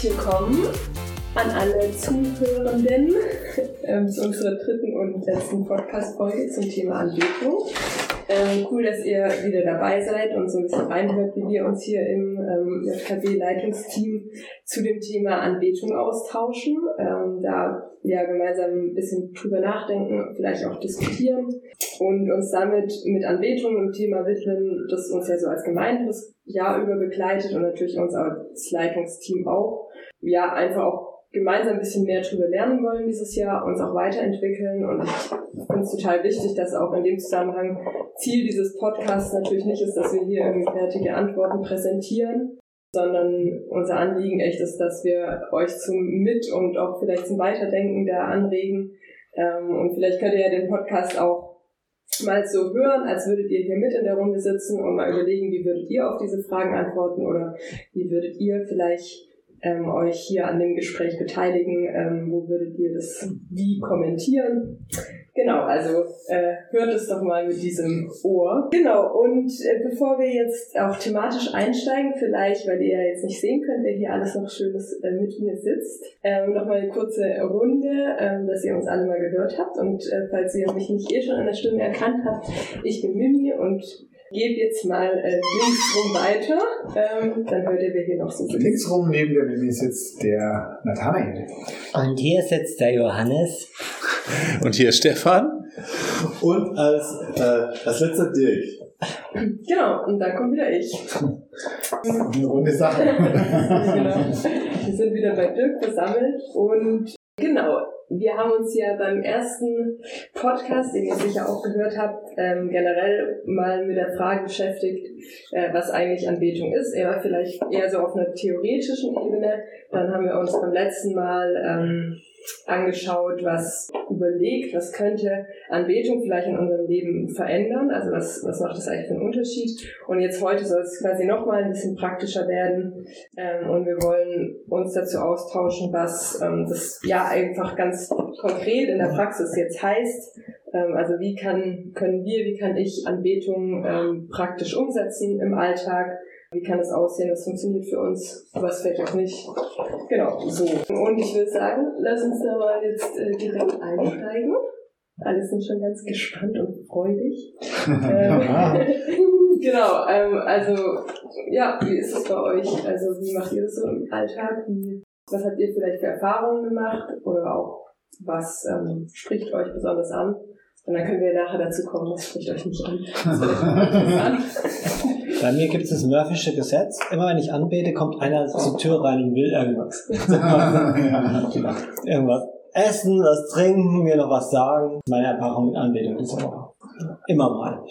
Herzlich willkommen an alle Zuhörenden ähm, zu unserer dritten und letzten Podcast-Folge zum Thema Anbetung. Ähm, cool, dass ihr wieder dabei seid und so ein bisschen reinhört, wie wir uns hier im ähm, JKB-Leitungsteam zu dem Thema Anbetung austauschen. Ähm, da ja gemeinsam ein bisschen drüber nachdenken, vielleicht auch diskutieren und uns damit mit Anbetung und Thema widmen, das uns ja so als Gemeinde das Jahr über begleitet und natürlich uns als Leitungsteam auch. Ja, einfach auch gemeinsam ein bisschen mehr drüber lernen wollen dieses Jahr, uns auch weiterentwickeln. Und ich finde es total wichtig, dass auch in dem Zusammenhang Ziel dieses Podcasts natürlich nicht ist, dass wir hier irgendwie fertige Antworten präsentieren, sondern unser Anliegen echt ist, dass wir euch zum Mit- und auch vielleicht zum Weiterdenken da anregen. Ähm, und vielleicht könnt ihr ja den Podcast auch mal so hören, als würdet ihr hier mit in der Runde sitzen und mal überlegen, wie würdet ihr auf diese Fragen antworten oder wie würdet ihr vielleicht ähm, euch hier an dem Gespräch beteiligen. Ähm, wo würdet ihr das wie kommentieren? Genau, also äh, hört es doch mal mit diesem Ohr. Genau, und äh, bevor wir jetzt auch thematisch einsteigen, vielleicht, weil ihr ja jetzt nicht sehen könnt, wer hier alles noch Schönes äh, mit mir sitzt, ähm, nochmal eine kurze Runde, ähm, dass ihr uns alle mal gehört habt. Und äh, falls ihr mich nicht eh schon an der Stimme erkannt habt, ich bin Mimi und gebe jetzt mal äh, links rum weiter. Ähm, dann hört ihr, wer hier noch so sitzt. Links rum neben der Mimi sitzt der Nathanael. Und hier sitzt der Johannes. Und hier Stefan. Und als, äh, als letzter Dirk. Genau, und dann kommt wieder ich. Eine runde Sache. genau. Wir sind wieder bei Dirk versammelt und genau, wir haben uns ja beim ersten Podcast, den ihr sicher auch gehört habt, ähm, generell mal mit der Frage beschäftigt, äh, was eigentlich Anbetung ist. Eher vielleicht eher so auf einer theoretischen Ebene. Dann haben wir uns beim letzten Mal ähm, angeschaut, was überlegt, was könnte Anbetung vielleicht in unserem Leben verändern, also was, was macht das eigentlich für einen Unterschied. Und jetzt heute soll es quasi nochmal ein bisschen praktischer werden ähm, und wir wollen uns dazu austauschen, was ähm, das ja einfach ganz konkret in der Praxis jetzt heißt. Ähm, also wie kann, können wir, wie kann ich Anbetung ähm, praktisch umsetzen im Alltag, wie kann das aussehen? Das funktioniert für uns, es fällt auch nicht. Genau, so. Und ich würde sagen, lass uns da mal jetzt äh, direkt einsteigen. Alle sind schon ganz gespannt und freudig. ähm, genau, ähm, also ja, wie ist es bei euch? Also wie macht ihr das so im Alltag? Wie, was habt ihr vielleicht für Erfahrungen gemacht oder auch was ähm, spricht euch besonders an? Und dann können wir nachher dazu kommen, was spricht euch nicht an. Bei mir gibt es das Murphysche Gesetz. Immer wenn ich anbete, kommt einer zur Tür rein und will irgendwas. irgendwas essen, was trinken, mir noch was sagen. Meine Erfahrung mit Anbetung diese Woche. Immer mal.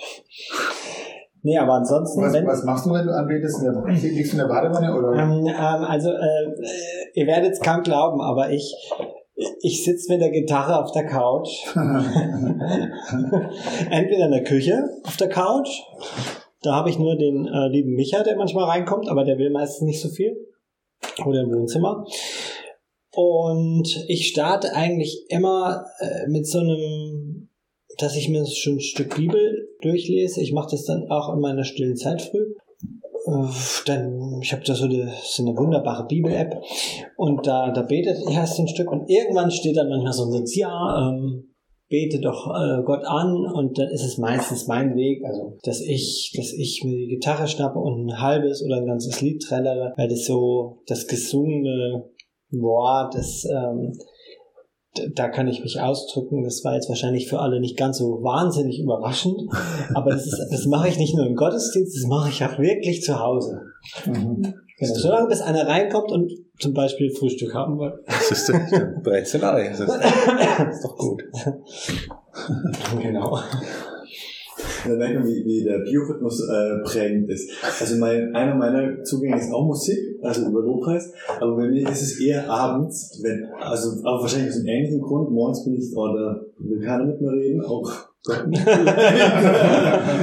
Nee, aber ansonsten. Was, wenn, was machst du, wenn du anbetest? Liegst du in der Badewanne? Oder? ähm, ähm, also, äh, ihr werdet es kaum glauben, aber ich, ich sitze mit der Gitarre auf der Couch. Entweder in der Küche auf der Couch. Da habe ich nur den äh, lieben Micha, der manchmal reinkommt, aber der will meistens nicht so viel. Oder im Wohnzimmer. Und ich starte eigentlich immer äh, mit so einem, dass ich mir schon ein Stück Bibel durchlese. Ich mache das dann auch in meiner stillen Zeit früh. Dann, ich habe da so eine, so eine wunderbare Bibel-App und da, da betet ich erst ein Stück und irgendwann steht dann manchmal so ein Satz, ja, ähm, bete doch äh, Gott an und dann ist es meistens mein Weg, also dass ich, dass ich mir die Gitarre schnappe und ein halbes oder ein ganzes Lied trällere, weil das so das gesungene Wort, das ähm, da kann ich mich ausdrücken. Das war jetzt wahrscheinlich für alle nicht ganz so wahnsinnig überraschend, aber das, ist, das mache ich nicht nur im Gottesdienst, das mache ich auch wirklich zu Hause. Mhm. Genau. Solange bis einer reinkommt und zum Beispiel Frühstück haben will. Das ist Brezelei. Das ist, das ist doch gut. Genau. Da merkt man, wie, wie der Biorhythmus äh, prägend ist. Also mein, einer meiner Zugänge ist auch Musik, also über Lobpreis, aber bei mir ist es eher abends, wenn, also aber wahrscheinlich aus einem ähnlichen Grund, morgens bin ich, oder will keiner mit mir reden, auch.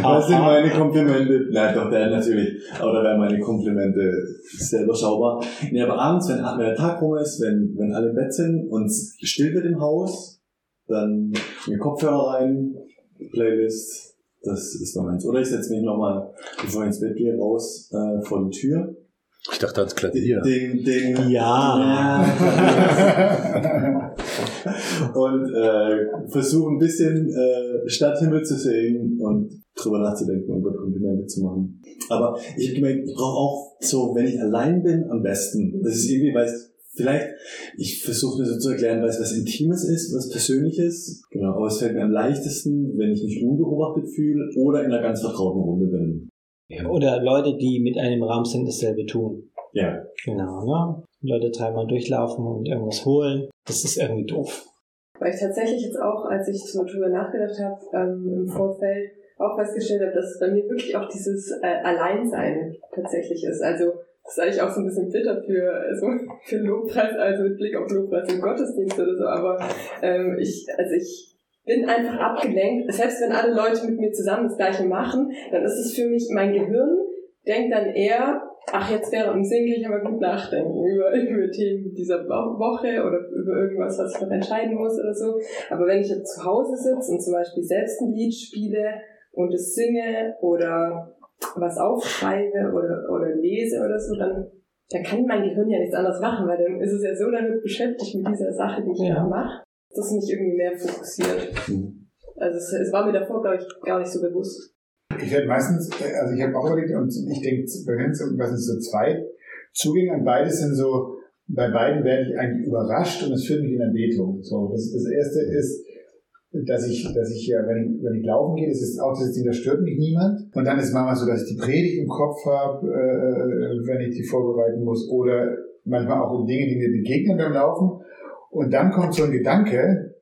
Das sind meine Komplimente, nein doch, der natürlich, aber da wären meine Komplimente selber schaubar. Nee, aber abends, wenn, wenn der Tag rum ist, wenn, wenn alle im Bett sind und es still wird im Haus, dann mir Kopfhörer rein, Playlist, das ist noch meins. Oder ich setze mich nochmal, bevor ich ins Bett gehe, raus äh, vor die Tür Ich dachte ans Klavier. Den, den, Ja. und äh, versuche ein bisschen äh, Stadthimmel zu sehen und drüber nachzudenken und Gott Komplimente zu machen. Aber ich habe gemerkt, ich brauche auch so, wenn ich allein bin, am besten. Das ist irgendwie, weil es vielleicht, ich versuche mir so zu erklären, weil es was Intimes ist, was Persönliches. Genau, aber es fällt mir am leichtesten, wenn ich mich unbeobachtet fühle oder in einer ganz vertrauten Runde bin. Oder Leute, die mit einem Raum sind, dasselbe tun. Ja, Genau, ne? Leute dreimal durchlaufen und irgendwas holen. Das ist irgendwie doof. Weil ich tatsächlich jetzt auch, als ich so drüber nachgedacht habe, ähm, im Vorfeld auch festgestellt habe, dass bei mir wirklich auch dieses äh, Alleinsein tatsächlich ist. Also das ist eigentlich auch so ein bisschen bitter für, also für Lobpreis, also mit Blick auf Lobpreis im Gottesdienst oder so, aber ähm, ich, also ich bin einfach abgelenkt. Selbst wenn alle Leute mit mir zusammen das Gleiche machen, dann ist es für mich, mein Gehirn denkt dann eher, ach, jetzt während dem Singen kann ich aber gut nachdenken über, über Themen dieser Wo- Woche oder über irgendwas, was ich noch entscheiden muss oder so. Aber wenn ich jetzt zu Hause sitze und zum Beispiel selbst ein Lied spiele und es singe oder was aufschreibe oder, oder lese oder so, dann, dann kann mein Gehirn ja nichts anderes machen, weil dann ist es ja so damit beschäftigt mit dieser Sache, die ich Ja. mache, dass es mich irgendwie mehr fokussiert. Mhm. Also es, es war mir davor, glaube ich, gar nicht so bewusst. Ich werde meistens, äh, also ich habe auch überlegt und ich denke, bei mir sind sind so zwei Zugänge und beide sind so, bei beiden werde ich eigentlich überrascht und es führt mich in Erbetung. So, das, das erste ist, dass ich, dass ich ja, wenn ich, wenn ich laufen gehe, das ist auch das Ding, da stört mich niemand. Und dann ist manchmal so, dass ich die Predigt im Kopf habe, äh, wenn ich die vorbereiten muss, oder manchmal auch Dinge, die mir begegnen beim Laufen. Und dann kommt so ein Gedanke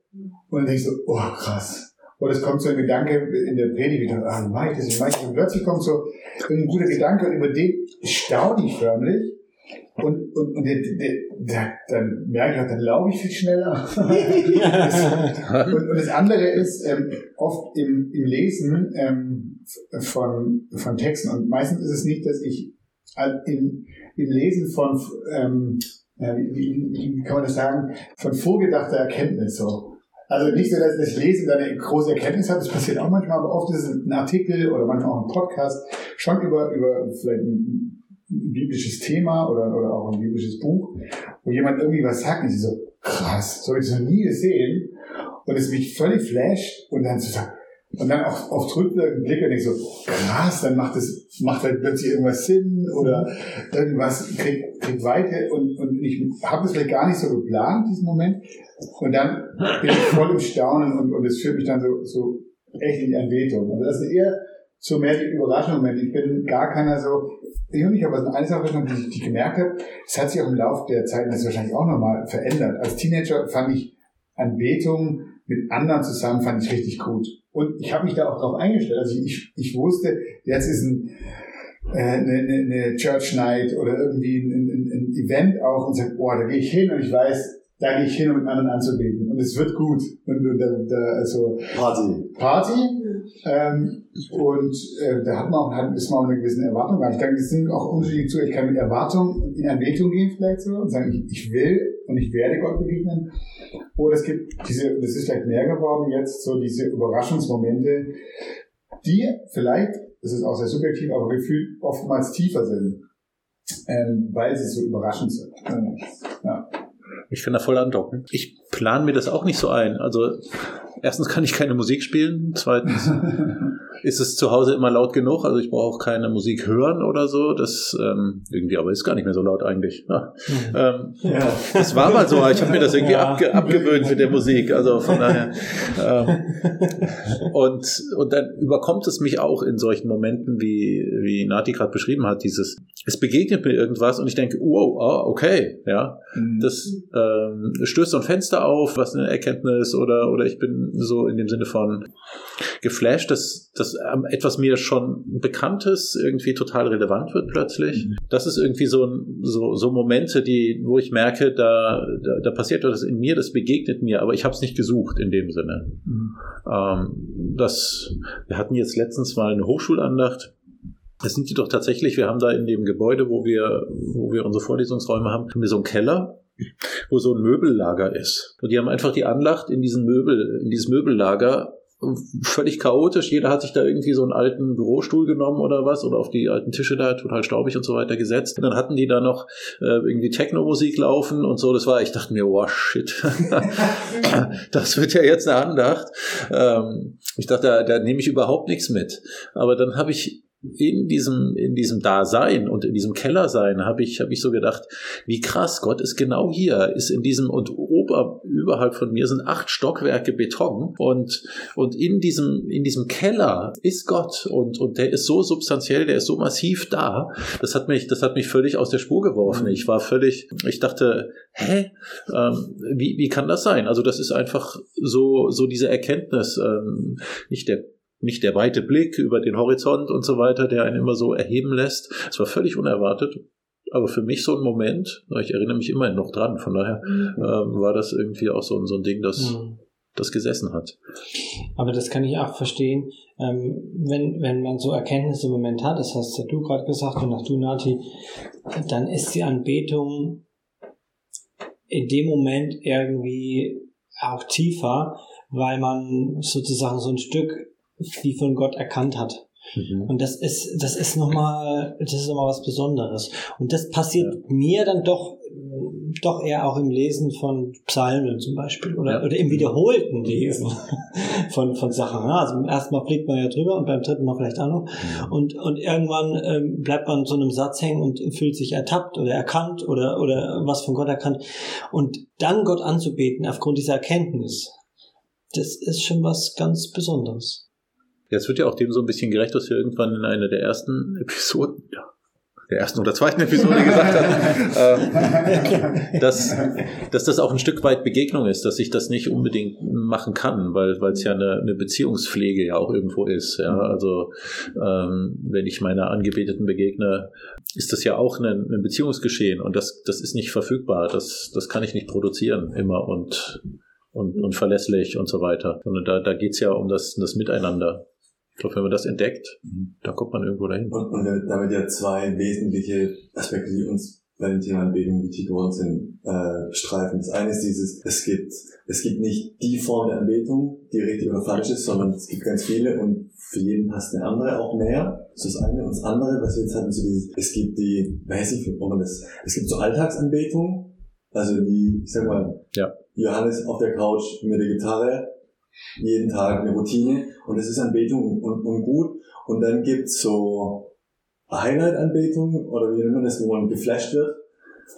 und dann denke ich so, oh krass. Oder es kommt so ein Gedanke in der Predigt, wie ah, mach ich das, wie mach ich das? Und plötzlich kommt so ein guter Gedanke und über den staune ich förmlich. Und, und, und der, der, der, dann merke ich auch, dann laufe ich viel schneller. und, und das andere ist, ähm, oft im, im Lesen ähm, von, von Texten, und meistens ist es nicht, dass ich im, im Lesen von, ähm, ja, wie, wie, wie kann man das sagen, von vorgedachter Erkenntnis so. Also nicht so, dass das Lesen dann eine große Erkenntnis hat, das passiert auch manchmal, aber oft ist es ein Artikel oder manchmal auch ein Podcast schon über, über vielleicht ein, biblisches Thema oder, oder auch ein biblisches Buch, wo jemand irgendwie was sagt und ich so, krass, so habe ich das noch nie gesehen und es mich völlig flasht und dann so sagen, und dann auch auf rückwirkenden Blick und ich so, krass, dann macht es, macht halt plötzlich irgendwas Sinn oder irgendwas kriegt, kriegt Weite und, und ich habe das vielleicht gar nicht so geplant, diesen Moment. Und dann bin ich voll im Staunen und, und es führt mich dann so, so echt in die Anbetung. Und das ist eher so mehr die Überraschung, wenn ich bin gar keiner so, ich und ich habe also eine Sache, die ich die gemerkt habe, es hat sich auch im Laufe der Zeit, das ist wahrscheinlich auch nochmal verändert. Als Teenager fand ich Anbetung mit anderen zusammen, fand ich richtig gut. Und ich habe mich da auch drauf eingestellt. Also ich, ich wusste, jetzt ist ein, äh, eine, eine, Church Night oder irgendwie ein, ein, ein Event auch und sage, boah, da gehe ich hin und ich weiß, da gehe ich hin, um mit anderen anzubeten. Und es wird gut. Und, und da, da, also Party. Party. Ähm, und äh, da hat man auch, hat, ist man auch eine gewisse Erwartung. Ich denke, es sind auch unterschiedliche zu. Ich kann mit Erwartung in Anbetung gehen vielleicht so und sagen, ich, ich will und ich werde Gott begegnen. Oder es gibt diese, das ist vielleicht mehr geworden jetzt, so diese Überraschungsmomente, die vielleicht, das ist auch sehr subjektiv, aber gefühlt oftmals tiefer sind, ähm, weil sie so überraschend sind. Ja. Ich kann da voll andocken. Ich plane mir das auch nicht so ein. Also erstens kann ich keine Musik spielen. Zweitens ist es zu Hause immer laut genug. Also ich brauche auch keine Musik hören oder so. Das ähm, irgendwie, aber ist gar nicht mehr so laut eigentlich. Ja. Ähm, Ja. das war mal so. Ich habe mir das irgendwie Ja. abge abgewöhnt mit der Musik. Also von daher. Ähm, und, und dann überkommt es mich auch in solchen Momenten, wie, wie Nati gerade beschrieben hat, dieses, es begegnet mir irgendwas und ich denke, wow, ah, okay, ja, das ähm, stößt so ein Fenster auf, was eine Erkenntnis oder, oder ich bin so in dem Sinne von geflasht, dass, dass etwas mir schon Bekanntes irgendwie total relevant wird plötzlich. Das ist irgendwie so, so, so Momente, die, wo ich merke, da, da, da passiert etwas in mir, das begegnet mir, aber ich habe es nicht gesucht in dem Sinne. Ähm, das, wir hatten jetzt letztens mal eine Hochschulandacht. Das sind die doch tatsächlich, wir haben da in dem Gebäude, wo wir, wo wir unsere Vorlesungsräume haben, haben wir so einen Keller, wo so ein Möbellager ist. Und die haben einfach die Andacht in diesen Möbel, in dieses Möbellager völlig chaotisch. Jeder hat sich da irgendwie so einen alten Bürostuhl genommen oder was oder auf die alten Tische da total staubig und so weiter gesetzt. Und dann hatten die da noch äh, irgendwie Techno-Musik laufen und so. Das war, ich dachte mir, wow, shit. das wird ja jetzt eine Andacht. Ähm, ich dachte, da, da nehme ich überhaupt nichts mit. Aber dann habe ich in diesem, in diesem Dasein und in diesem Kellersein habe ich, habe ich so gedacht, wie krass, Gott ist genau hier, ist in diesem und ober, überhalb von mir sind acht Stockwerke Beton und, und in diesem, in diesem Keller ist Gott und, und der ist so substanziell, der ist so massiv da. Das hat mich, das hat mich völlig aus der Spur geworfen. Ich war völlig, ich dachte, hä, ähm, wie, wie kann das sein? Also das ist einfach so, so diese Erkenntnis, ähm, nicht der nicht der weite Blick über den Horizont und so weiter, der einen immer so erheben lässt. Es war völlig unerwartet. Aber für mich so ein Moment, ich erinnere mich immerhin noch dran, von daher mhm. ähm, war das irgendwie auch so, so ein Ding, das, mhm. das gesessen hat. Aber das kann ich auch verstehen, ähm, wenn, wenn man so Erkenntnisse im Moment hat, das hast ja du gerade gesagt und auch du, Nati, dann ist die Anbetung in dem Moment irgendwie auch tiefer, weil man sozusagen so ein Stück wie von Gott erkannt hat. Mhm. Und das ist, das ist nochmal, das ist nochmal was Besonderes. Und das passiert ja. mir dann doch, doch eher auch im Lesen von Psalmen zum Beispiel oder, ja. oder im wiederholten Lesen von, von Sachen. Also erstmal blickt man ja drüber und beim dritten Mal vielleicht auch noch. Mhm. Und, und irgendwann ähm, bleibt man so einem Satz hängen und fühlt sich ertappt oder erkannt oder, oder was von Gott erkannt. Und dann Gott anzubeten aufgrund dieser Erkenntnis, das ist schon was ganz Besonderes. Jetzt wird ja auch dem so ein bisschen gerecht, dass wir irgendwann in einer der ersten Episoden, ja, der ersten oder zweiten Episode gesagt haben, äh, dass, dass das auch ein Stück weit Begegnung ist, dass ich das nicht unbedingt machen kann, weil weil es ja eine, eine Beziehungspflege ja auch irgendwo ist. Ja, also ähm, wenn ich meiner Angebeteten begegne, ist das ja auch ein, ein Beziehungsgeschehen und das das ist nicht verfügbar. Das das kann ich nicht produzieren immer und und, und verlässlich und so weiter. Sondern da, da geht's ja um das, das Miteinander. Ich glaube, wenn man das entdeckt, mhm. da kommt man irgendwo dahin. Und, und damit ja zwei wesentliche Aspekte, die uns bei dem Thema Anbetung wichtig geworden sind, äh, streifen. Das eine ist dieses, es gibt, es gibt nicht die Form der Anbetung, die richtig oder falsch ist, sondern es gibt ganz viele und für jeden passt eine andere auch mehr. Das ist das eine. Und das andere, was wir jetzt hatten, so dieses, es gibt die, weiß ich, ob man das, es gibt so Alltagsanbetung, also die, ich sag mal, ja. Johannes auf der Couch mit der Gitarre, jeden Tag eine Routine und es ist Anbetung und, und gut. Und dann gibt's so Highlight-Anbetung oder wie nennt man das, wo man geflasht wird.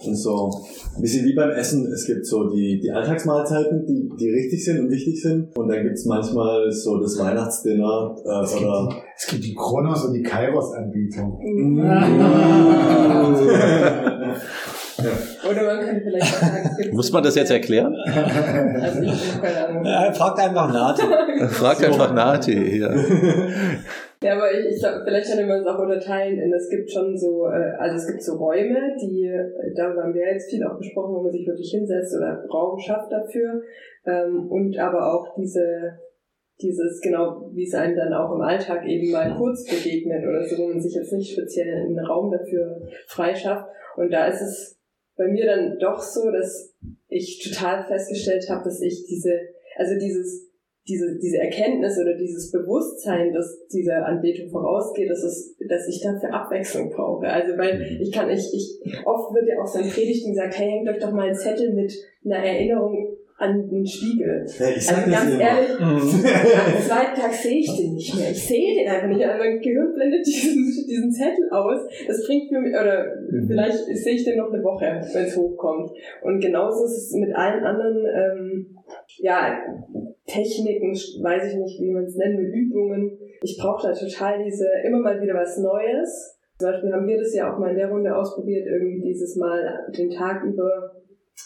Und so ein bisschen wie beim Essen, es gibt so die, die Alltagsmahlzeiten, die, die richtig sind und wichtig sind. Und dann gibt's manchmal so das Weihnachtsdinner äh, es oder. Gibt die, es gibt die Kronos und die Kairos-Anbietung. Ja. Oder man könnte vielleicht auch sagen, Muss man das jetzt erklären? also ich keine Ahnung. Ja, fragt einfach Nati. fragt einfach Nati, ja. Ja, aber ich, ich glaube, vielleicht kann man es auch unterteilen in, es gibt schon so, äh, also es gibt so Räume, die, darüber haben wir jetzt viel auch besprochen, wo man sich wirklich hinsetzt oder Raum schafft dafür. Ähm, und aber auch diese, dieses, genau, wie es einem dann auch im Alltag eben mal kurz begegnet oder so, wo man sich jetzt nicht speziell einen Raum dafür freischafft. Und da ist es bei mir dann doch so, dass ich total festgestellt habe, dass ich diese, also dieses, diese, diese Erkenntnis oder dieses Bewusstsein, dass diese Anbetung vorausgeht, dass es, dass ich dafür Abwechslung brauche. Also weil mhm. ich kann, ich, ich, oft wird ja auch so in Predigten gesagt, hey, hängt euch doch mal einen Zettel mit einer Erinnerung an den Spiegel. Ja, ich sag also ganz ehrlich, mhm. am zweiten Tag sehe ich den nicht mehr. Ich sehe den einfach nicht. Also mein Gehirn blendet diesen, diesen Zettel aus. Das bringt mir, oder mhm. vielleicht sehe ich den noch eine Woche, wenn es hochkommt. Und genauso ist es mit allen anderen, ähm, ja, Techniken, weiß ich nicht, wie man es nennen will, Übungen. Ich brauche da total diese, immer mal wieder was Neues. Zum Beispiel haben wir das ja auch mal in der Runde ausprobiert, irgendwie dieses Mal den Tag über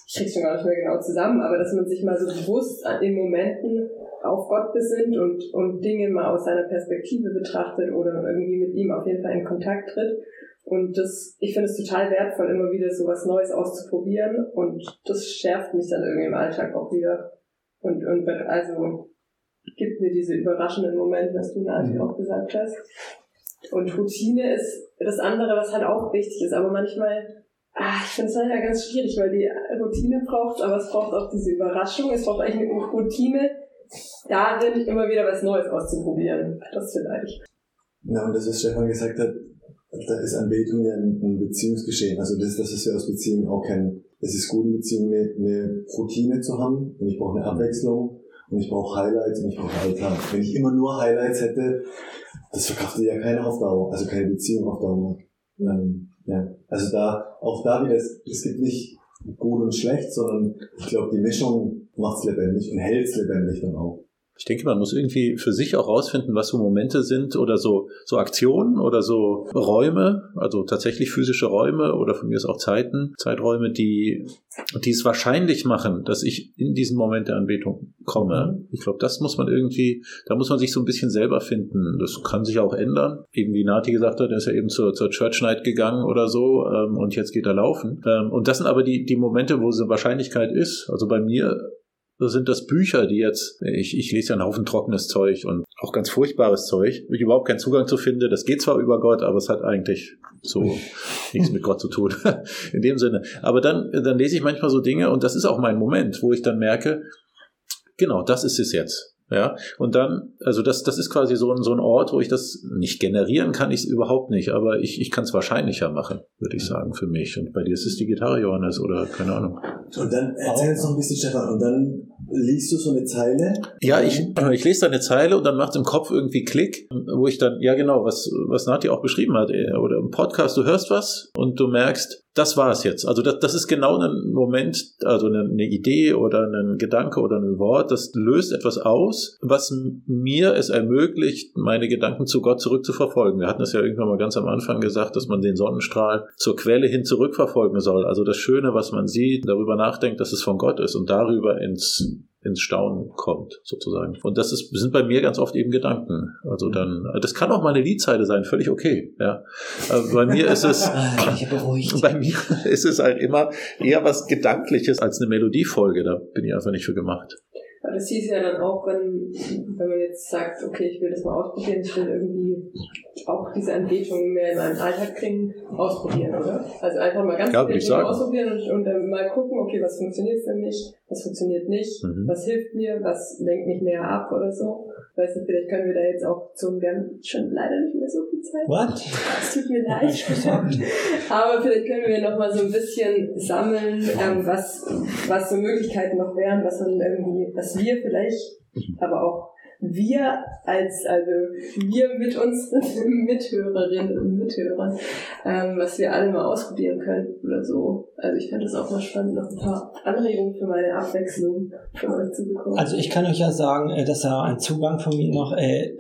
ich krieg's schon gar nicht mehr genau zusammen, aber dass man sich mal so bewusst in Momenten auf Gott besinnt und, und Dinge mal aus seiner Perspektive betrachtet oder irgendwie mit ihm auf jeden Fall in Kontakt tritt. Und das, ich finde es total wertvoll, immer wieder so was Neues auszuprobieren und das schärft mich dann irgendwie im Alltag auch wieder. Und, und also gibt mir diese überraschenden Momente, was du Nati auch gesagt hast. Und Routine ist das andere, was halt auch wichtig ist, aber manchmal Ah, ich finde es leider ganz schwierig, weil die Routine braucht, aber es braucht auch diese Überraschung. Es braucht eigentlich eine Routine, darin immer wieder was Neues auszuprobieren. Das vielleicht. Na, und das, was Stefan gesagt hat, da ist Anbetung ja ein, Beziehungsgeschehen. Also das ist das, was wir aus Beziehungen auch kennen. Es ist gut, in Beziehungen eine, Routine zu haben und ich brauche eine Abwechslung und ich brauche Highlights und ich brauche Alltag. Wenn ich immer nur Highlights hätte, das verkraftet ja keiner auf also keine Beziehung auf Dauer. Ähm, ja. Also da, auch da wieder, es, es gibt nicht gut und schlecht, sondern ich glaube, die Mischung macht's lebendig und hält's lebendig dann auch. Ich denke, man muss irgendwie für sich auch rausfinden, was so Momente sind oder so, so Aktionen oder so Räume, also tatsächlich physische Räume oder von mir ist auch Zeiten, Zeiträume, die, die es wahrscheinlich machen, dass ich in diesen Moment der Anbetung komme. Ich glaube, das muss man irgendwie, da muss man sich so ein bisschen selber finden. Das kann sich auch ändern. Eben wie Nati gesagt hat, er ist ja eben zur, zur Church Night gegangen oder so ähm, und jetzt geht er laufen. Ähm, und das sind aber die, die Momente, wo diese Wahrscheinlichkeit ist. Also bei mir sind das Bücher, die jetzt, ich, ich lese ja einen Haufen trockenes Zeug und auch ganz furchtbares Zeug, wo ich überhaupt keinen Zugang zu finde. Das geht zwar über Gott, aber es hat eigentlich so nichts mit Gott zu tun. In dem Sinne. Aber dann, dann lese ich manchmal so Dinge und das ist auch mein Moment, wo ich dann merke, genau, das ist es jetzt. Ja, und dann, also das, das ist quasi so ein, so ein Ort, wo ich das nicht generieren kann, ich überhaupt nicht, aber ich, ich kann es wahrscheinlicher machen, würde ich sagen, für mich. Und bei dir ist es die Gitarre, Johannes, oder keine Ahnung. Und dann erzähl uns noch ein bisschen, Stefan, und dann liest du so eine Zeile. Ja, ich, ich lese da eine Zeile und dann macht es im Kopf irgendwie Klick, wo ich dann, ja genau, was, was Nati auch beschrieben hat, äh, oder im Podcast, du hörst was und du merkst, das war es jetzt. Also das, das ist genau ein Moment, also eine, eine Idee oder ein Gedanke oder ein Wort, das löst etwas aus, was mir es ermöglicht, meine Gedanken zu Gott zurückzuverfolgen. Wir hatten es ja irgendwann mal ganz am Anfang gesagt, dass man den Sonnenstrahl zur Quelle hin zurückverfolgen soll. Also das Schöne, was man sieht, darüber nachdenkt, dass es von Gott ist und darüber ins ins Staunen kommt, sozusagen. Und das ist, sind bei mir ganz oft eben Gedanken. Also dann, das kann auch mal eine Liedzeile sein, völlig okay. Ja. Aber bei mir ist es, bei mir ist es halt immer eher was Gedankliches als eine Melodiefolge. Da bin ich einfach nicht für gemacht. Aber das hieß ja dann auch, wenn, wenn man jetzt sagt, okay, ich will das mal ausprobieren, ich will irgendwie auch diese Anbetung mehr in meinen Alltag kriegen, ausprobieren, oder? Also einfach mal ganz Ja, ich ausprobieren und, und dann mal gucken, okay, was funktioniert für mich, was funktioniert nicht, Mhm. was hilft mir, was lenkt mich mehr ab oder so. Weiß nicht, vielleicht können wir da jetzt auch zum, wir haben schon leider nicht mehr so viel Zeit. What? Es tut mir leid. Aber vielleicht können wir noch mal so ein bisschen sammeln, ähm, was, was so Möglichkeiten noch wären, was man irgendwie, was wir vielleicht, aber auch wir als, also wir mit unseren Mithörerinnen und Mithörern, ähm, was wir alle mal ausprobieren können oder so. Also ich fände es auch mal spannend, noch ein paar Anregungen für meine Abwechslung von euch zu bekommen. Also ich kann euch ja sagen, äh, dass da ein Zugang von mir noch äh,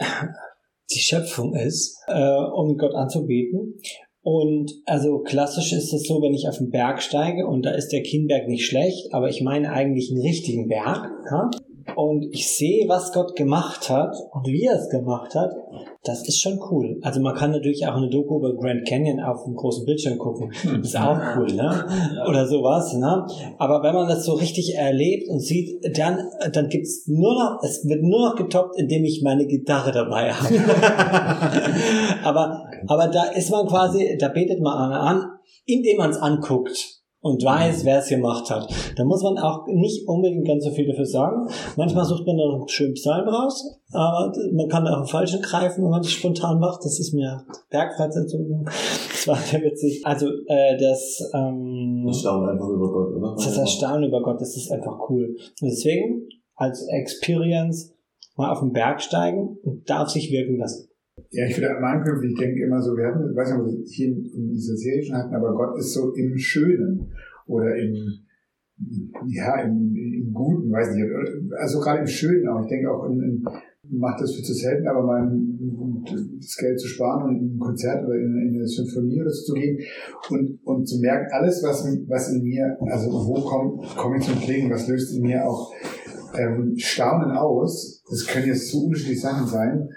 die Schöpfung ist, äh, um Gott anzubeten. Und also klassisch ist es so, wenn ich auf den Berg steige und da ist der Kienberg nicht schlecht, aber ich meine eigentlich einen richtigen Berg. Ja? Und ich sehe, was Gott gemacht hat und wie er es gemacht hat, das ist schon cool. Also man kann natürlich auch eine Doku über Grand Canyon auf dem großen Bildschirm gucken. Ist auch cool, ne? Oder sowas, ne? Aber wenn man das so richtig erlebt und sieht, dann, dann gibt's nur noch, es wird nur noch getoppt, indem ich meine Gitarre dabei habe. aber, aber da ist man quasi, da betet man an, indem man es anguckt und weiß, wer es gemacht hat. Da muss man auch nicht unbedingt ganz so viel dafür sagen. Manchmal sucht man dann einen schönen Psalm raus, aber man kann auch einen falschen greifen, wenn man das spontan macht. Das ist mir Bergfreizeit so. Das war sehr witzig. Also äh, das, ähm, Das Staunen einfach über Gott, oder? das Erstaunen über Gott, das ist einfach cool. Und deswegen als Experience mal auf den Berg steigen und darf sich wirken lassen. Ja, ich würde am Anknüpfen, ich denke immer so, wir hatten, ich weiß nicht, ob wir hier in, dieser Serie schon hatten, aber Gott ist so im Schönen oder im, ja, im, im Guten, weiß nicht, also gerade im Schönen auch. Ich denke auch, in, in, macht das viel zu selten, aber mal ein- das Geld zu sparen und in ein Konzert oder in, in eine Symphonie oder so zu gehen und, und zu merken, alles, was, was in mir, also wo komme komm ich zum Klingen, was löst in mir auch ähm, Staunen aus, das können jetzt so unterschiedliche Sachen sein,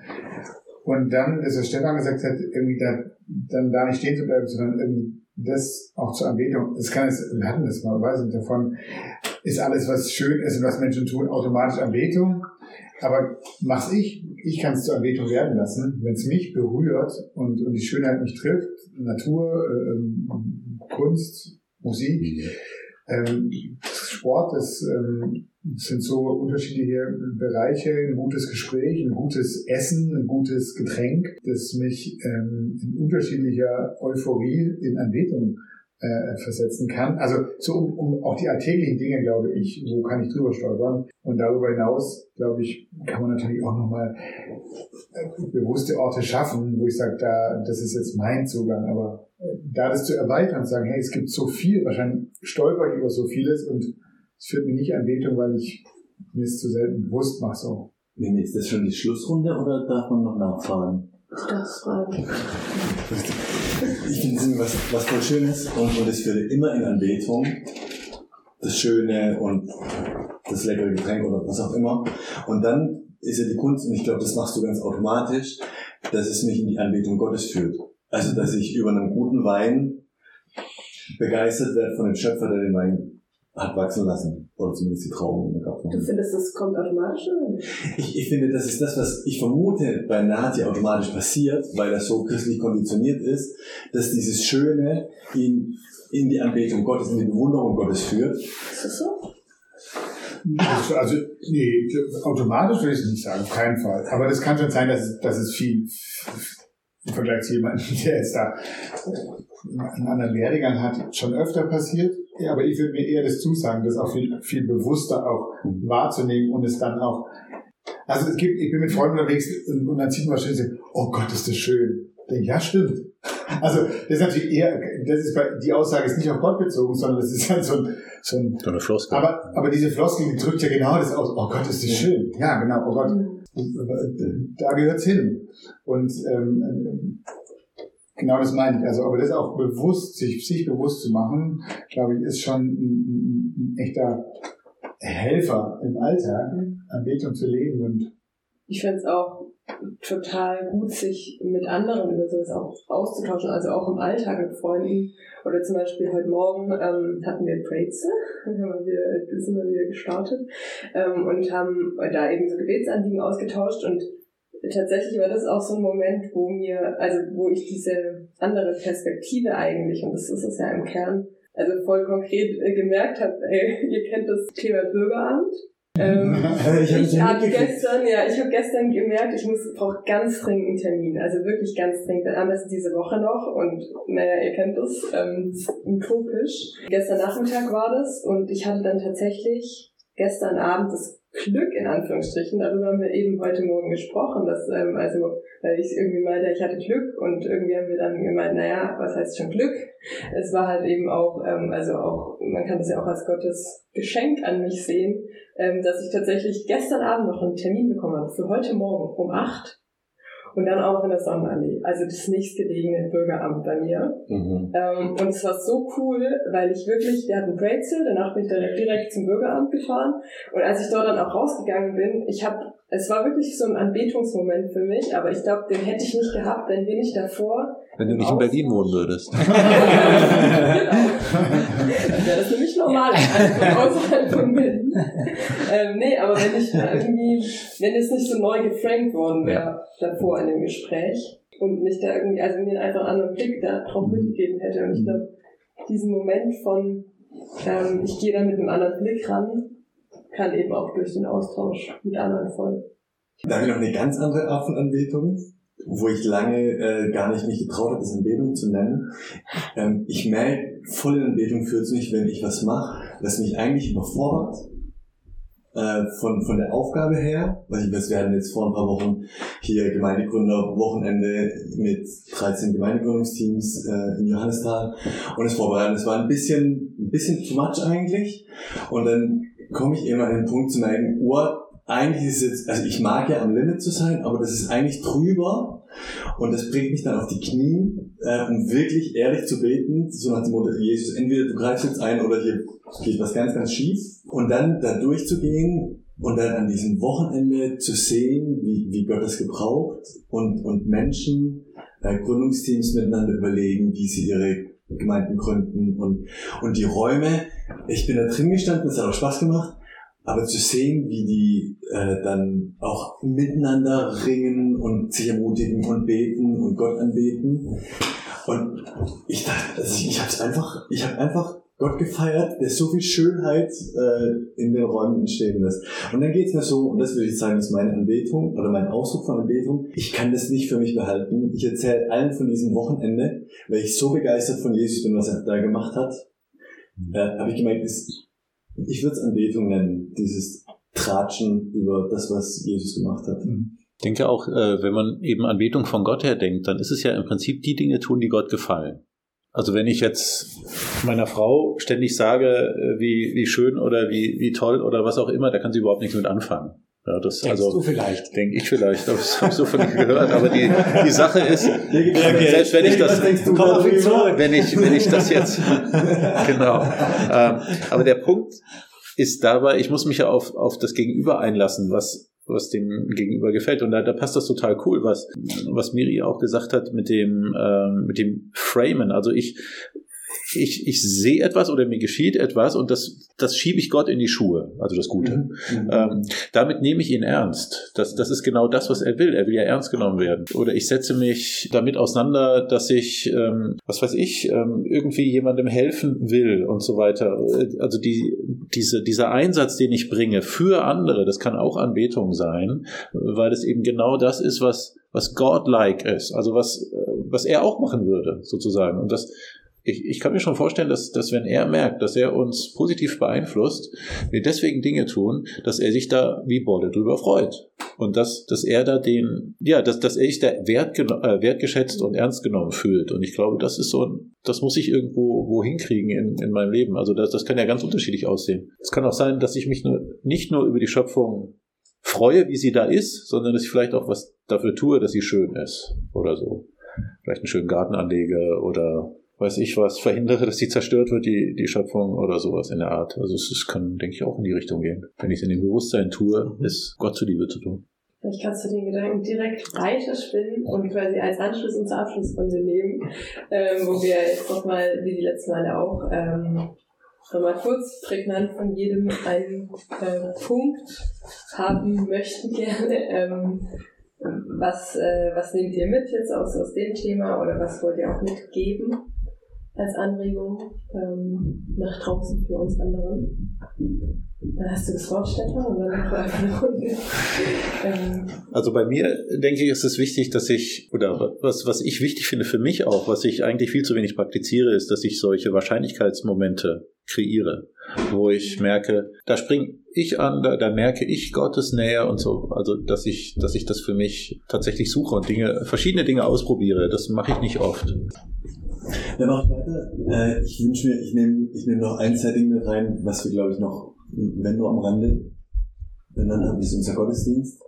und dann, dass der Stefan gesagt hat, irgendwie da, dann da nicht stehen zu bleiben, sondern irgendwie das auch zur Anbetung. Das kann es, wir hatten das mal, weiß nicht, davon ist alles, was schön ist und was Menschen tun, automatisch Anbetung. Aber mach's ich, ich kann es zur Anbetung werden lassen, wenn es mich berührt und, und die Schönheit mich trifft, Natur, ähm, Kunst, Musik, ähm, Sport, das ähm, sind so unterschiedliche Bereiche, ein gutes Gespräch, ein gutes Essen, ein gutes Getränk, das mich ähm, in unterschiedlicher Euphorie in Anbetung äh, versetzen kann. Also so um, um auch die alltäglichen Dinge, glaube ich, wo kann ich drüber stolpern. Und darüber hinaus, glaube ich, kann man natürlich auch nochmal äh, bewusste Orte schaffen, wo ich sage, da, das ist jetzt mein Zugang, aber da das zu erweitern und sagen, hey, es gibt so viel, wahrscheinlich stolper ich über so vieles und es führt mich nicht an Betung, weil ich mir es zu selten bewusst mache. So. Nee, ist das schon die Schlussrunde oder darf man noch nachfragen? Du darfst fragen. Ich finde es was, was voll Schönes und, und es führt immer in Anbetung. Das Schöne und das leckere Getränk oder was auch immer. Und dann ist ja die Kunst, und ich glaube, das machst du ganz automatisch, dass es mich in die Anbetung Gottes führt. Also, dass ich über einen guten Wein begeistert werde von dem Schöpfer, der den Wein hat wachsen lassen. Oder zumindest die Trauben in der Du findest, das kommt automatisch? Oder? Ich, ich finde, das ist das, was ich vermute bei Nati automatisch passiert, weil das so christlich konditioniert ist, dass dieses Schöne ihn in die Anbetung Gottes, in die Bewunderung Gottes führt. Ist das so? Also, nee, automatisch würde ich es nicht sagen, auf keinen Fall. Aber das kann schon sein, dass es, dass es viel im Vergleich zu jemandem, der jetzt da einen anderen Werdegang hat, schon öfter passiert. Aber ich würde mir eher das zusagen, das auch viel, viel bewusster auch wahrzunehmen und es dann auch, also es gibt, ich bin mit Freunden unterwegs und, dann sieht man wahrscheinlich, oh Gott, ist das schön. Ich denke, ja, stimmt. Also, das ist natürlich eher, das ist bei, die Aussage ist nicht auf Gott bezogen, sondern das ist halt so ein, so ein, So eine Floskel. aber, aber diese Floskel, die drückt ja genau das aus, oh Gott, ist das schön. Ja, genau, oh Gott, da gehört's hin. Und, ähm, Genau das meine ich. Also, aber das auch bewusst, sich, sich bewusst zu machen, glaube ich, ist schon ein, ein, echter Helfer im Alltag, Anbetung zu leben und Ich finde es auch total gut, sich mit anderen über sowas auch auszutauschen, also auch im Alltag mit Freunden. Oder zum Beispiel heute Morgen ähm, hatten wir Brezel, sind wir wieder gestartet ähm, und haben da eben so Gebetsanliegen ausgetauscht und tatsächlich war das auch so ein Moment, wo mir, also wo ich diese andere Perspektive eigentlich, und das ist es ja im Kern, also voll konkret äh, gemerkt habe, ey, ihr kennt das Thema Bürgeramt. Ähm, Ich hab habe mitgekriegt. gestern, ja, ich habe gestern gemerkt, ich muss brauche ganz dringend einen Termin, also wirklich ganz dringend. Am besten diese Woche noch und naja, ihr kennt das, ähm, utopisch. Gestern Nachmittag war das und ich hatte dann tatsächlich gestern Abend das Glück in Anführungsstrichen, darüber haben wir eben heute Morgen gesprochen, dass ähm, also weil ich irgendwie meinte, ich hatte Glück und irgendwie haben wir dann gemeint, naja, was heißt schon Glück? Es war halt eben auch, ähm, also auch, man kann das ja auch als Gottes Geschenk an mich sehen, ähm, dass ich tatsächlich gestern Abend noch einen Termin bekommen habe für heute Morgen um acht und dann auch in der Sonnenallee, also das nächstgelegene Bürgeramt bei mir. Mhm. Ähm, und es war so cool, weil ich wirklich, wir hatten Brezel, danach bin ich direkt, direkt zum Bürgeramt gefahren. Und als ich dort dann auch rausgegangen bin, ich habe, es war wirklich so ein Anbetungsmoment für mich, aber ich glaube, den hätte ich nicht gehabt, wenn wir nicht davor. Wenn du nicht in Berlin wohnen würdest. Dann wäre das nämlich normal, also von außerhalb von Berlin. Ähm, nee, aber wenn ich da irgendwie, wenn es nicht so neu geframed worden wäre davor in dem Gespräch und mich da irgendwie, also mir einfach einen anderen Blick da drauf mitgegeben hätte. Und ich glaube, diesen Moment von, ähm, ich gehe da mit einem anderen Blick ran, kann eben auch durch den Austausch mit anderen folgen. Da habe ich noch eine ganz andere Art von Anbetung, wo ich lange äh, gar nicht mich getraut habe, das Anbetung zu nennen. Ähm, ich merke, voll in Anbetung führt es mich, wenn ich was mache, das mich eigentlich überfordert. Äh, von, von der Aufgabe her, weil ich wir hatten jetzt vor ein paar Wochen hier Gemeindegründer-Wochenende mit 13 Gemeindegründungsteams äh, in Johannisthal und es vorbereiten. Es war ein bisschen, ein bisschen too much eigentlich. Und dann komme ich immer an den Punkt zu merken, oh, eigentlich ist jetzt, also ich mag ja am Limit zu sein, aber das ist eigentlich drüber und das bringt mich dann auf die Knie, äh, um wirklich ehrlich zu beten, so nach dem Motto, Jesus, entweder du greifst jetzt ein oder hier geht was ganz, ganz schief. Und dann da durchzugehen und dann an diesem Wochenende zu sehen, wie, wie Gott das gebraucht und, und Menschen, äh, Gründungsteams miteinander überlegen, wie sie ihre Gemeinden gründen und, und die Räume, ich bin da drin gestanden, es hat auch Spaß gemacht, aber zu sehen, wie die äh, dann auch miteinander ringen und sich ermutigen und beten und Gott anbeten. Und ich dachte, also ich habe es einfach, ich habe einfach Gott gefeiert, der so viel Schönheit äh, in den Räumen entstehen lässt. Und dann geht's mir so, und das würde ich sagen, ist meine Anbetung oder mein Ausdruck von Anbetung. Ich kann das nicht für mich behalten. Ich erzähle allen von diesem Wochenende, weil ich so begeistert von Jesus bin, was er da gemacht hat. Äh, Habe ich gemerkt, ist, ich würde es Anbetung nennen, dieses Tratschen über das, was Jesus gemacht hat. Ich denke auch, äh, wenn man eben Anbetung von Gott her denkt, dann ist es ja im Prinzip die Dinge tun, die Gott gefallen. Also wenn ich jetzt meiner Frau ständig sage, äh, wie, wie schön oder wie, wie toll oder was auch immer, da kann sie überhaupt nichts mit anfangen. Ja, das, Denkst also, du vielleicht? Denke ich vielleicht, aber das habe ich so von nicht gehört. Aber die, die Sache ist, selbst wenn ich das, wenn ich, wenn ich das jetzt, genau. Ähm, aber der Punkt ist dabei, ich muss mich ja auf, auf das Gegenüber einlassen, was, was dem Gegenüber gefällt. Und da, da passt das total cool, was, was Miri auch gesagt hat mit dem, ähm, mit dem Framen. Also ich, ich, ich sehe etwas oder mir geschieht etwas und das, das schiebe ich Gott in die Schuhe, also das Gute. Mhm. Ähm, damit nehme ich ihn ernst. Das, das ist genau das, was er will. Er will ja ernst genommen werden. Oder ich setze mich damit auseinander, dass ich, ähm, was weiß ich, ähm, irgendwie jemandem helfen will und so weiter. Also die, diese, dieser Einsatz, den ich bringe für andere, das kann auch Anbetung sein, weil es eben genau das ist, was, was God-like ist. Also was, äh, was er auch machen würde, sozusagen. Und das, ich, ich kann mir schon vorstellen, dass, dass wenn er merkt, dass er uns positiv beeinflusst, wir deswegen Dinge tun, dass er sich da wie Bolle drüber freut. Und dass, dass er da den, ja, dass, dass er sich da wert, äh, wertgeschätzt und ernst genommen fühlt. Und ich glaube, das ist so ein, das muss ich irgendwo wo hinkriegen in, in meinem Leben. Also das, das kann ja ganz unterschiedlich aussehen. Es kann auch sein, dass ich mich nur, nicht nur über die Schöpfung freue, wie sie da ist, sondern dass ich vielleicht auch was dafür tue, dass sie schön ist oder so. Vielleicht einen schönen Garten anlege oder weiß ich was, verhindere, dass sie zerstört wird, die, die Schöpfung oder sowas in der Art. Also es, es kann, denke ich, auch in die Richtung gehen. Wenn ich es in dem Bewusstsein tue, ist Gott zuliebe zu tun. Vielleicht kannst du den Gedanken direkt weiterspinnen und quasi als Anschluss und zur Abschlussrunde nehmen, ähm, wo wir jetzt nochmal, wie die letzten Male auch, ähm, nochmal kurz prägnant von jedem einen äh, Punkt haben möchten gerne. Ähm, was, äh, was nehmt ihr mit jetzt aus, aus dem Thema oder was wollt ihr auch mitgeben als Anregung ähm, nach draußen für uns anderen? Dann hast du das Wort, Stefan, und eine Runde. Also bei mir, denke ich, ist es wichtig, dass ich, oder was, was ich wichtig finde für mich auch, was ich eigentlich viel zu wenig praktiziere, ist, dass ich solche Wahrscheinlichkeitsmomente kreiere, wo ich merke, da springe ich an, da, da merke ich Gottes Nähe und so. Also, dass ich, dass ich das für mich tatsächlich suche und Dinge, verschiedene Dinge ausprobiere. Das mache ich nicht oft. Dann mach ich weiter. Äh, ich wünsche mir, ich nehme ich nehm noch ein Setting mit rein, was wir, glaube ich, noch, wenn nur am Rande, wenn dann haben, ist unser Gottesdienst.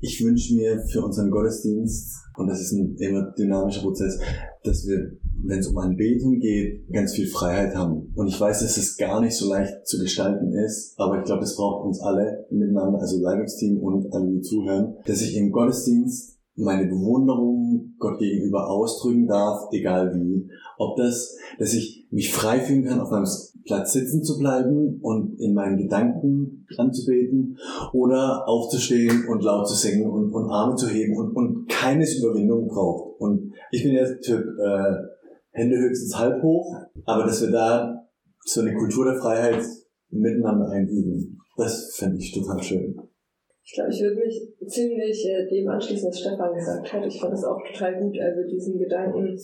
Ich wünsche mir für unseren Gottesdienst, und das ist ein immer dynamischer Prozess, dass wir, wenn es um Anbetung geht, ganz viel Freiheit haben. Und ich weiß, dass es gar nicht so leicht zu gestalten ist, aber ich glaube, das braucht uns alle miteinander, also Leitungsteam und alle, die zuhören, dass ich im Gottesdienst meine Bewunderung Gott gegenüber ausdrücken darf, egal wie. Ob das, dass ich mich frei fühlen kann, auf meinem Platz sitzen zu bleiben und in meinen Gedanken anzubeten oder aufzustehen und laut zu singen und, und Arme zu heben und, und keines Überwindung braucht. Und ich bin der Typ, äh, Hände höchstens halb hoch, aber dass wir da so eine Kultur der Freiheit miteinander einüben, das fände ich total schön. Ich glaube, ich würde mich ziemlich äh, dem anschließen, was Stefan gesagt hat. Ich fand das auch total gut, also diesen Gedanken,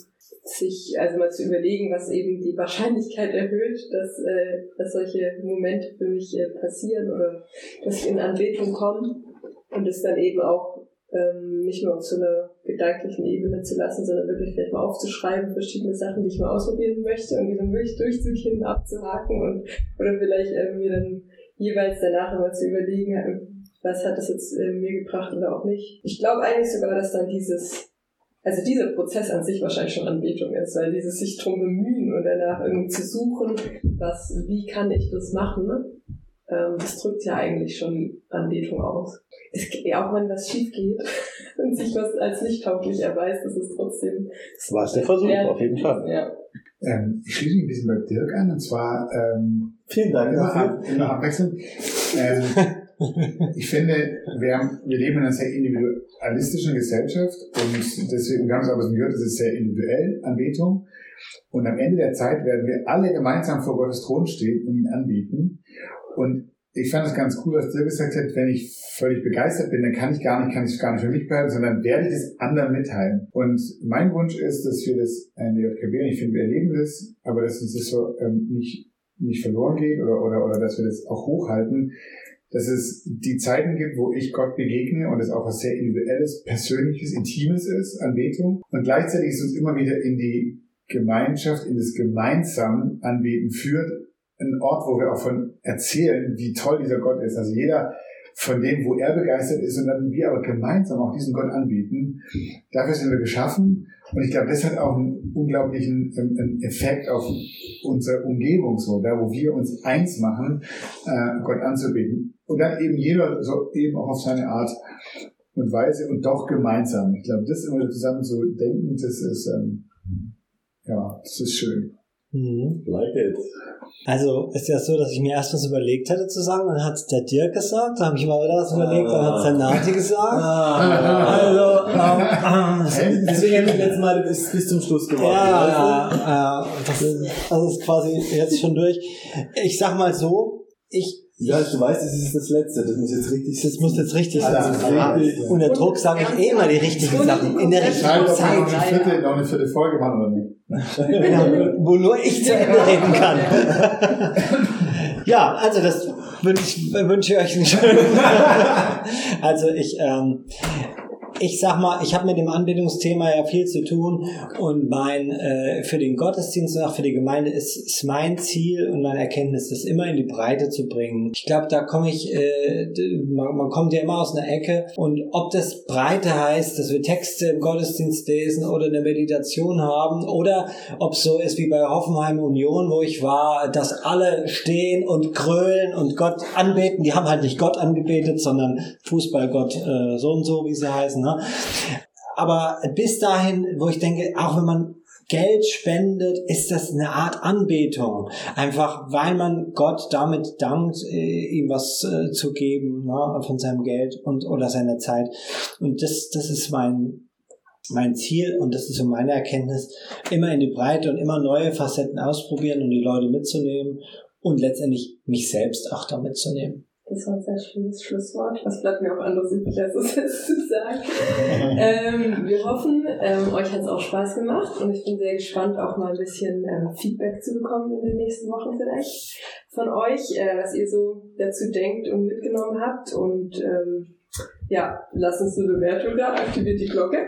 sich also mal zu überlegen, was eben die Wahrscheinlichkeit erhöht, dass, äh, dass solche Momente für mich äh, passieren oder dass ich in Anbetung komme und es dann eben auch ähm, nicht nur auf so einer gedanklichen Ebene zu lassen, sondern wirklich vielleicht mal aufzuschreiben, verschiedene Sachen, die ich mal ausprobieren möchte und die dann wirklich durchzugehen, abzuhaken und oder vielleicht äh, mir dann jeweils danach immer zu überlegen, äh, was hat das jetzt äh, mir gebracht oder auch nicht. Ich glaube eigentlich sogar, dass dann dieses, also dieser Prozess an sich wahrscheinlich schon Anbetung ist, weil dieses sich drum bemühen und danach irgendwie zu suchen, was, wie kann ich das machen, ähm, das drückt ja eigentlich schon Anbetung aus. Es, auch wenn was schief geht und sich was als nicht tauglich erweist, das ist trotzdem. Das war es der Versuch, auf jeden Fall. Ja. Ähm, ich schließe mich ein bisschen bei Dirk an, und zwar ähm, Vielen Dank immer, ab, immer abwechselnd. Ähm, ich finde, wir, haben, wir leben in einer sehr individualistischen Gesellschaft und deswegen, wir haben es aber schon gehört, es ist sehr individuell, Anbetung. Und am Ende der Zeit werden wir alle gemeinsam vor Gottes Thron stehen und ihn anbieten. Und ich fand es ganz cool, was Dirk gesagt hat, wenn ich völlig begeistert bin, dann kann ich gar nicht, kann ich es gar nicht für mich behalten, sondern werde ich es anderen mitteilen. Und mein Wunsch ist, dass wir das in der JKB, ich finde, wir erleben das, aber dass uns das so ähm, nicht, nicht verloren geht oder, oder, oder dass wir das auch hochhalten, dass es die Zeiten gibt, wo ich Gott begegne und es auch was sehr individuelles, persönliches, intimes ist, Anbetung. Und gleichzeitig ist uns immer wieder in die Gemeinschaft, in das gemeinsam Anbeten führt, ein Ort, wo wir auch von erzählen, wie toll dieser Gott ist. Also jeder von dem, wo er begeistert ist und dann wir aber gemeinsam auch diesen Gott anbieten. Dafür sind wir geschaffen und ich glaube, das hat auch einen unglaublichen ähm, Effekt auf unsere Umgebung so, da wo wir uns eins machen, äh, Gott anzubeten. Und dann eben jeder so eben auch auf seine Art und Weise und doch gemeinsam. Ich glaube, das immer zusammen zu denken, das ist ähm, ja, das ist schön. Mhm. Like it. Also ist ja so, dass ich mir erst was überlegt hätte zu sagen, dann hat der Dirk gesagt, dann habe ich mal wieder was überlegt, dann hat der Nati gesagt. Ah. Also, ähm, ähm, Deswegen habe ich letztes Mal bis, bis zum Schluss gemacht. ja, ja, ja, das ist, das ist quasi jetzt schon durch. Ich sag mal so, ich, Ja, du weißt, das ist das Letzte. Das muss jetzt richtig das muss jetzt richtig Also, sein. ja, richtig. Unter Druck sage ich eh immer die richtigen Sachen. In der richtigen Entscheidend, ob wir noch Zeit. eine vierte, noch eine vierte Folge machen oder nicht. Wo nur ich zu Ende reden kann. ja, also das wünsche ich, wünsche ich euch einen schönen Also ich, ähm, ich sag mal, ich habe mit dem Anbetungsthema ja viel zu tun und mein äh, für den Gottesdienst und auch für die Gemeinde ist, ist mein Ziel und meine Erkenntnis, das immer in die Breite zu bringen. Ich glaube, da komme ich, äh, man, man kommt ja immer aus einer Ecke und ob das Breite heißt, dass wir Texte im Gottesdienst lesen oder eine Meditation haben oder ob so ist wie bei Hoffenheim Union, wo ich war, dass alle stehen und grölen und Gott anbeten. Die haben halt nicht Gott angebetet, sondern Fußballgott äh, so und so, wie sie heißen. Ne? Aber bis dahin, wo ich denke, auch wenn man Geld spendet, ist das eine Art Anbetung. Einfach weil man Gott damit dankt, äh, ihm was äh, zu geben ne, von seinem Geld und oder seiner Zeit. Und das, das ist mein, mein Ziel und das ist so meine Erkenntnis, immer in die Breite und immer neue Facetten ausprobieren und die Leute mitzunehmen und letztendlich mich selbst auch da mitzunehmen. Das war ein sehr schönes Schlusswort. Was bleibt mir auch anderes übrig, als das jetzt zu sagen? ähm, wir hoffen, ähm, euch hat es auch Spaß gemacht und ich bin sehr gespannt, auch mal ein bisschen ähm, Feedback zu bekommen in den nächsten Wochen vielleicht von euch, äh, was ihr so dazu denkt und mitgenommen habt. Und ähm, ja, lasst uns eine Bewertung da, aktiviert die Glocke.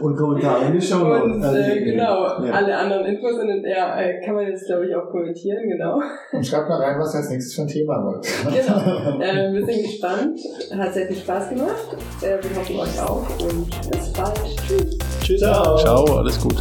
Und Kommentare in die Show Und äh, genau, Ja. alle anderen Infos sind, ja, äh, kann man jetzt glaube ich auch kommentieren, genau. Und schreibt mal rein, was ihr als nächstes für ein Thema wollt. Genau. äh, wir sind gespannt. Hat sehr viel Spaß gemacht. Äh, wir hoffen euch auch und bis bald. Tschüss. Tschüss. Ciao, alles gut.